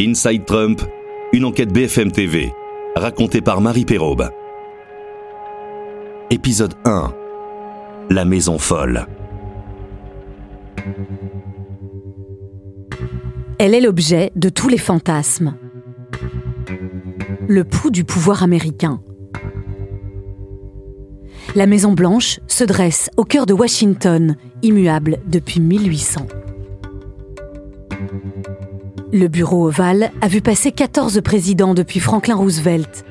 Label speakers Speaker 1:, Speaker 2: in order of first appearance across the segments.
Speaker 1: Inside Trump, une enquête BFM TV, racontée par Marie Perraube. Épisode 1. La maison folle.
Speaker 2: Elle est l'objet de tous les fantasmes. Le pouls du pouvoir américain. La Maison Blanche se dresse au cœur de Washington, immuable depuis 1800. Le bureau ovale a vu passer 14 présidents depuis Franklin Roosevelt.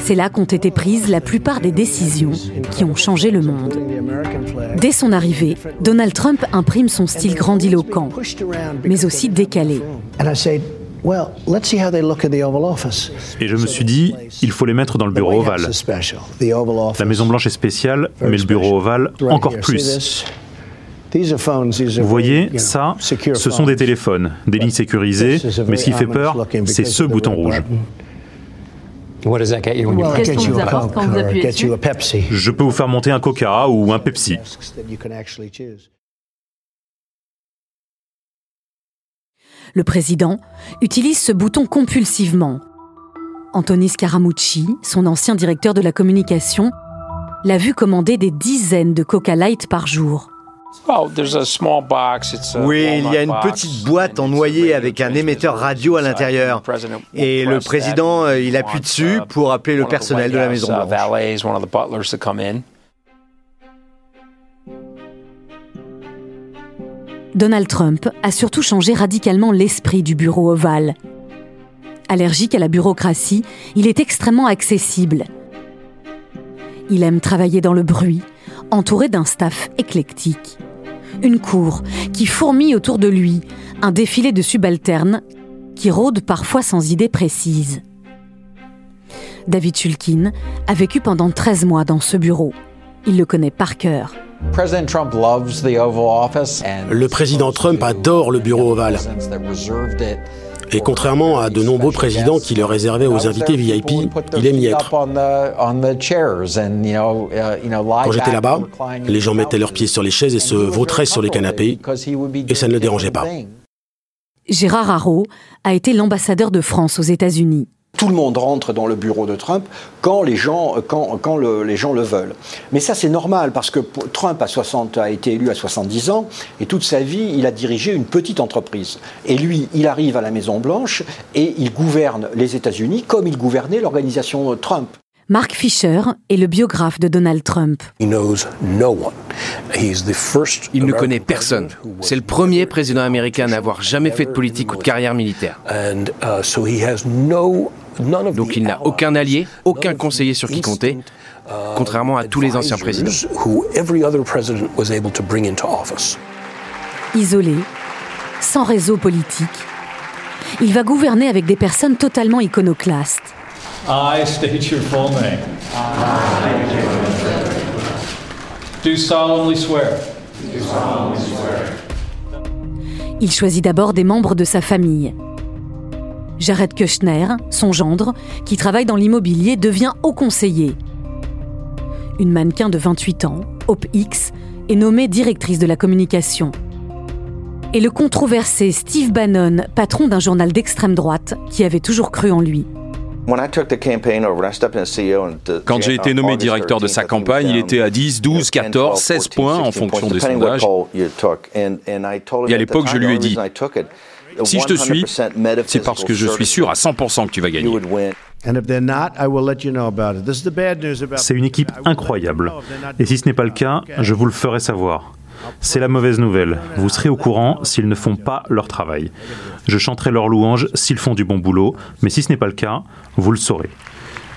Speaker 2: C'est là qu'ont été prises la plupart des décisions qui ont changé le monde. Dès son arrivée, Donald Trump imprime son style grandiloquent, mais aussi décalé.
Speaker 3: Et je me suis dit, il faut les mettre dans le bureau ovale. La Maison Blanche est spéciale, mais le bureau ovale encore plus. Vous voyez, ça, ce sont des téléphones, des lignes sécurisées, mais ce qui fait peur, c'est ce bouton rouge.
Speaker 2: Qu'est-ce qu'on vous apporte quand vous appuyez dessus
Speaker 3: Je peux vous faire monter un Coca ou un Pepsi.
Speaker 2: Le président utilise ce bouton compulsivement. Anthony Scaramucci, son ancien directeur de la communication, l'a vu commander des dizaines de Coca Light par jour.
Speaker 4: Oui, il y a une petite boîte en noyer avec un émetteur radio à l'intérieur. Et le président, euh, il appuie dessus pour appeler le personnel de la Maison Blanche.
Speaker 2: Donald Trump a surtout changé radicalement l'esprit du bureau ovale. Allergique à la bureaucratie, il est extrêmement accessible. Il aime travailler dans le bruit, entouré d'un staff éclectique. Une cour qui fourmille autour de lui, un défilé de subalternes qui rôdent parfois sans idée précise. David Shulkin a vécu pendant 13 mois dans ce bureau. Il le connaît par cœur.
Speaker 5: Le président Trump adore le bureau ovale. Et contrairement à de nombreux présidents qui le réservaient aux invités VIP, il aime y être. Quand j'étais là-bas, les gens mettaient leurs pieds sur les chaises et se vautraient sur les canapés, et ça ne le dérangeait pas.
Speaker 2: Gérard Haro a été l'ambassadeur de France aux États-Unis.
Speaker 6: Tout le monde rentre dans le bureau de Trump quand les gens, quand, quand le, les gens le veulent. Mais ça, c'est normal parce que Trump a, 60, a été élu à 70 ans et toute sa vie, il a dirigé une petite entreprise. Et lui, il arrive à la Maison-Blanche et il gouverne les États-Unis comme il gouvernait l'organisation Trump.
Speaker 2: Mark Fisher est le biographe de Donald Trump.
Speaker 7: Il ne connaît personne. C'est le premier président américain à n'avoir jamais fait de politique ou de carrière militaire. Donc il n'a aucun allié, aucun conseiller sur qui compter, contrairement à tous les anciens présidents.
Speaker 2: Isolé, sans réseau politique, il va gouverner avec des personnes totalement iconoclastes.
Speaker 8: I state your full name. Do solemnly swear. Do solemnly swear.
Speaker 2: Il choisit d'abord des membres de sa famille. Jared Kushner, son gendre, qui travaille dans l'immobilier, devient haut conseiller. Une mannequin de 28 ans, Hope X, est nommée directrice de la communication. Et le controversé Steve Bannon, patron d'un journal d'extrême droite, qui avait toujours cru en lui.
Speaker 9: Quand j'ai été nommé directeur de sa campagne, il était à 10, 12, 14, 16 points en fonction des sondages. Et à l'époque, je lui ai dit, si je te suis, c'est parce que je suis sûr à 100% que tu vas gagner.
Speaker 3: C'est une équipe incroyable. Et si ce n'est pas le cas, je vous le ferai savoir. C'est la mauvaise nouvelle. Vous serez au courant s'ils ne font pas leur travail. Je chanterai leurs louanges s'ils font du bon boulot, mais si ce n'est pas le cas, vous le saurez.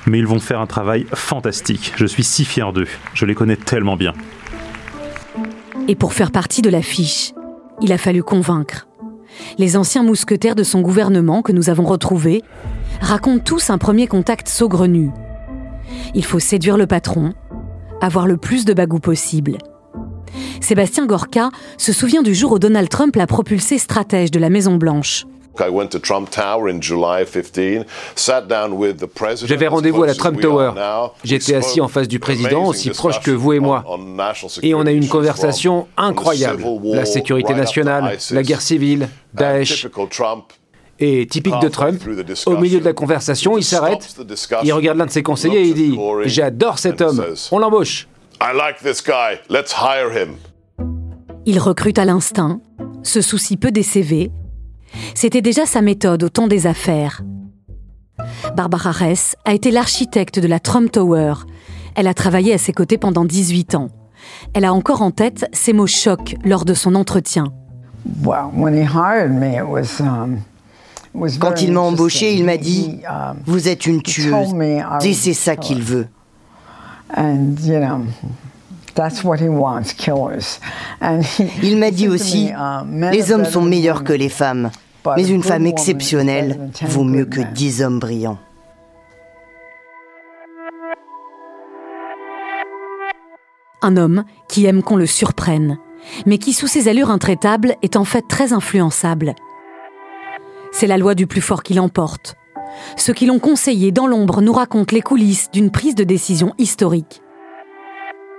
Speaker 3: Mais ils vont faire un travail fantastique. Je suis si fier d'eux. Je les connais tellement bien.
Speaker 2: Et pour faire partie de l'affiche, il a fallu convaincre. Les anciens mousquetaires de son gouvernement que nous avons retrouvés racontent tous un premier contact saugrenu. Il faut séduire le patron, avoir le plus de bagou possible. Sébastien Gorka se souvient du jour où Donald Trump l'a propulsé stratège de la Maison-Blanche.
Speaker 10: J'avais rendez-vous à la Trump Tower. J'étais assis en face du président, aussi proche que vous et moi. Et on a eu une conversation incroyable. La sécurité nationale, la guerre civile, Daesh. Et typique de Trump, au milieu de la conversation, il s'arrête, il regarde l'un de ses conseillers et il dit ⁇ J'adore cet homme, on l'embauche !⁇
Speaker 2: Il recrute à l'instinct, se soucie peu des CV. C'était déjà sa méthode au temps des affaires. Barbara Hess a été l'architecte de la Trump Tower. Elle a travaillé à ses côtés pendant 18 ans. Elle a encore en tête ces mots chocs lors de son entretien.
Speaker 11: Quand il m'a embauché, il m'a dit Vous êtes une tueuse. Et c'est ça qu'il veut. Il m'a dit aussi Les hommes sont meilleurs que les femmes, mais une femme exceptionnelle vaut mieux que dix hommes brillants.
Speaker 2: Un homme qui aime qu'on le surprenne, mais qui, sous ses allures intraitables, est en fait très influençable. C'est la loi du plus fort qui l'emporte. Ceux qui l'ont conseillé dans l'ombre nous racontent les coulisses d'une prise de décision historique.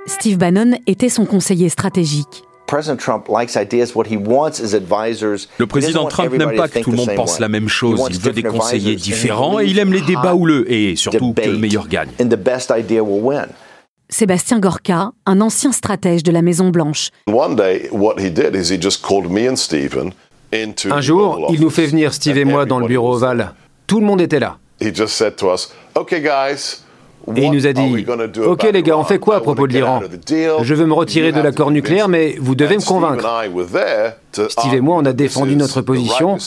Speaker 2: Steve Bannon était son conseiller stratégique.
Speaker 9: Le président Trump n'aime pas que tout le monde pense la même chose. Il veut des conseillers différents et il aime les débats houleux et surtout que le meilleur gagne.
Speaker 2: Sébastien Gorka, un ancien stratège de la Maison Blanche.
Speaker 10: Un jour, il nous fait venir, Steve et moi, dans le bureau ovale. Tout le monde était là. Et il nous a dit, OK les gars, on fait quoi à propos de l'Iran? Je veux me retirer de l'accord nucléaire, mais vous devez me convaincre. Steve et moi, on a défendu notre position.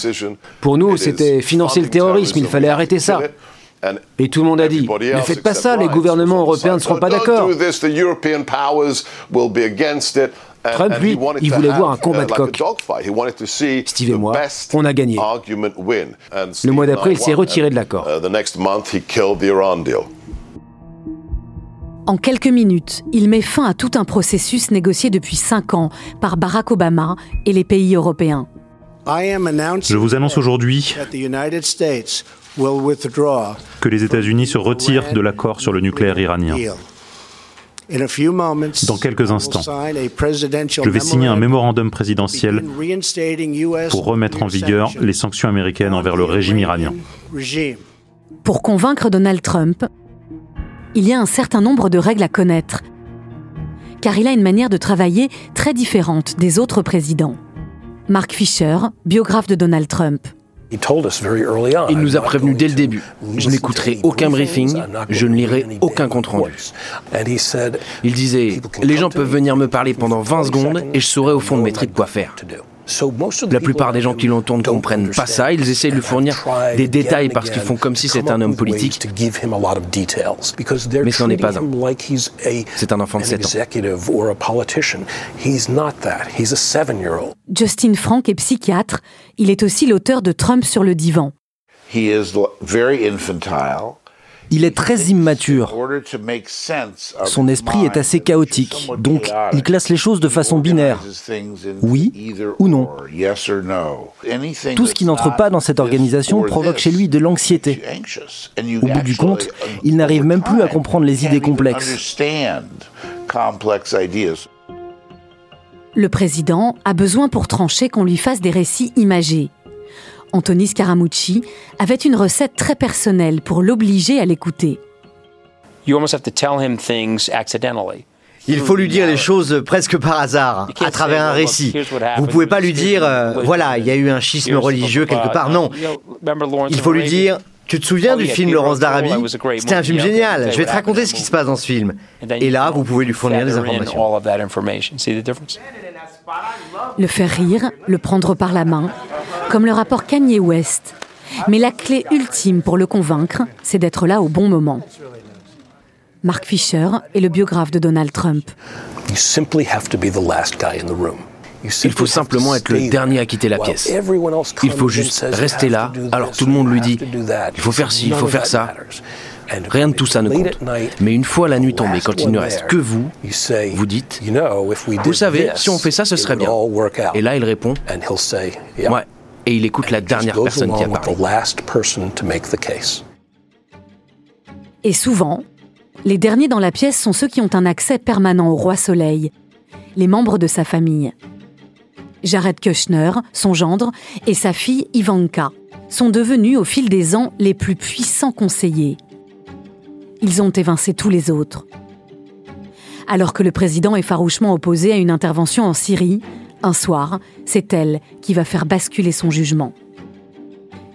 Speaker 10: Pour nous, c'était financer le terrorisme, il fallait arrêter ça. Et tout le monde a dit, ne faites pas ça, les gouvernements européens ne seront pas d'accord. Trump, lui, il voulait voir un combat de coq. Steve et moi, on a gagné. Le mois d'après, il s'est retiré de l'accord.
Speaker 2: En quelques minutes, il met fin à tout un processus négocié depuis cinq ans par Barack Obama et les pays européens.
Speaker 3: Je vous annonce aujourd'hui que les États-Unis se retirent de l'accord sur le nucléaire iranien. Dans quelques instants, je vais signer un mémorandum présidentiel pour remettre en vigueur les sanctions américaines envers le régime iranien.
Speaker 2: Pour convaincre Donald Trump, il y a un certain nombre de règles à connaître, car il a une manière de travailler très différente des autres présidents. Mark Fisher, biographe de Donald Trump.
Speaker 7: Il nous a prévenu dès le début. Je n'écouterai aucun briefing, je ne lirai aucun compte-rendu. Il disait, les gens peuvent venir me parler pendant 20 secondes et je saurai au fond de mes tripes quoi faire. La plupart des gens qui l'entendent ne comprennent pas ça. Ils essaient de lui fournir des détails parce qu'ils font comme si c'était un homme politique. Mais ce n'en est pas un. C'est un enfant de 7 ans.
Speaker 2: Justin Frank est psychiatre. Il est aussi l'auteur de Trump sur le divan.
Speaker 12: Il est très immature. Son esprit est assez chaotique, donc il classe les choses de façon binaire. Oui ou non. Tout ce qui n'entre pas dans cette organisation provoque chez lui de l'anxiété. Au bout du compte, il n'arrive même plus à comprendre les idées complexes.
Speaker 2: Le président a besoin pour trancher qu'on lui fasse des récits imagés. Anthony Scaramucci avait une recette très personnelle pour l'obliger à l'écouter.
Speaker 4: Il faut lui dire les choses presque par hasard, à travers un récit. Vous ne pouvez pas lui dire, euh, voilà, il y a eu un schisme religieux quelque part. Non. Il faut lui dire, tu te souviens du film Laurence d'Arabie? C'était un film génial. Je vais te raconter ce qui se passe dans ce film. Et là, vous pouvez lui fournir des informations.
Speaker 2: Le faire rire, le prendre par la main, comme le rapport Kanye West. Mais la clé ultime pour le convaincre, c'est d'être là au bon moment. Mark Fisher est le biographe de Donald Trump.
Speaker 7: Il faut simplement être le dernier à quitter la pièce. Il faut juste rester là, alors tout le monde lui dit, il faut faire ci, il faut faire ça. Rien de tout ça ne compte. Mais une fois la nuit tombée, quand il ne reste que vous, vous dites, vous savez, si on fait ça, ce serait bien. Et là, il répond, ouais, et il écoute la dernière personne qui a parlé.
Speaker 2: Et souvent, les derniers dans la pièce sont ceux qui ont un accès permanent au roi Soleil, les membres de sa famille. Jared Kushner, son gendre, et sa fille Ivanka sont devenus au fil des ans les plus puissants conseillers. Ils ont évincé tous les autres. Alors que le président est farouchement opposé à une intervention en Syrie, un soir, c'est elle qui va faire basculer son jugement.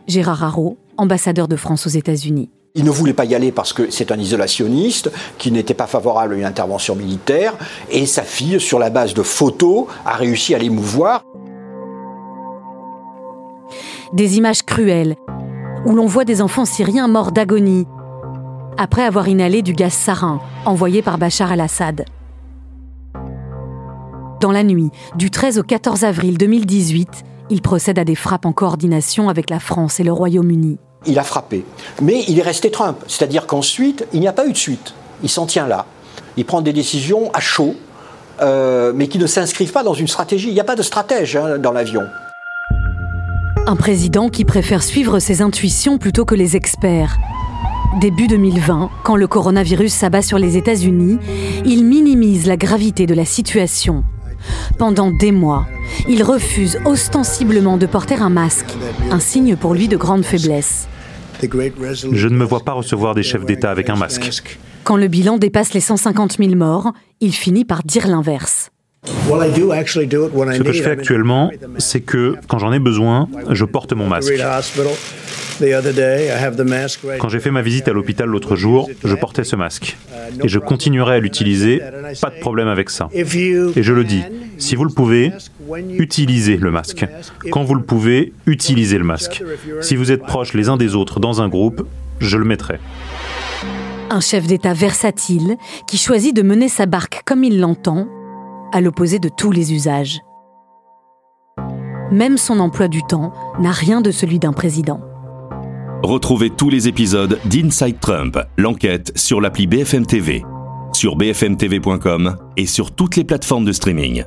Speaker 2: Gérard Haro, ambassadeur de France aux États-Unis.
Speaker 6: Il ne voulait pas y aller parce que c'est un isolationniste qui n'était pas favorable à une intervention militaire et sa fille, sur la base de photos, a réussi à l'émouvoir.
Speaker 2: Des images cruelles où l'on voit des enfants syriens morts d'agonie après avoir inhalé du gaz sarin envoyé par Bachar al-Assad. Dans la nuit du 13 au 14 avril 2018, il procède à des frappes en coordination avec la France et le Royaume-Uni
Speaker 6: il a frappé. Mais il est resté Trump. C'est-à-dire qu'ensuite, il n'y a pas eu de suite. Il s'en tient là. Il prend des décisions à chaud, euh, mais qui ne s'inscrivent pas dans une stratégie. Il n'y a pas de stratège hein, dans l'avion.
Speaker 2: Un président qui préfère suivre ses intuitions plutôt que les experts. Début 2020, quand le coronavirus s'abat sur les États-Unis, il minimise la gravité de la situation. Pendant des mois, il refuse ostensiblement de porter un masque, un signe pour lui de grande faiblesse.
Speaker 3: Je ne me vois pas recevoir des chefs d'État avec un masque.
Speaker 2: Quand le bilan dépasse les 150 000 morts, il finit par dire l'inverse.
Speaker 3: Ce que je fais actuellement, c'est que quand j'en ai besoin, je porte mon masque. Quand j'ai fait ma visite à l'hôpital l'autre jour, je portais ce masque. Et je continuerai à l'utiliser, pas de problème avec ça. Et je le dis, si vous le pouvez, utilisez le masque. Quand vous le pouvez, utilisez le masque. Si vous êtes proches les uns des autres dans un groupe, je le mettrai.
Speaker 2: Un chef d'État versatile qui choisit de mener sa barque comme il l'entend, à l'opposé de tous les usages. Même son emploi du temps n'a rien de celui d'un président.
Speaker 1: Retrouvez tous les épisodes d'Inside Trump, l'enquête sur l'appli BFM TV, sur bfmtv.com et sur toutes les plateformes de streaming.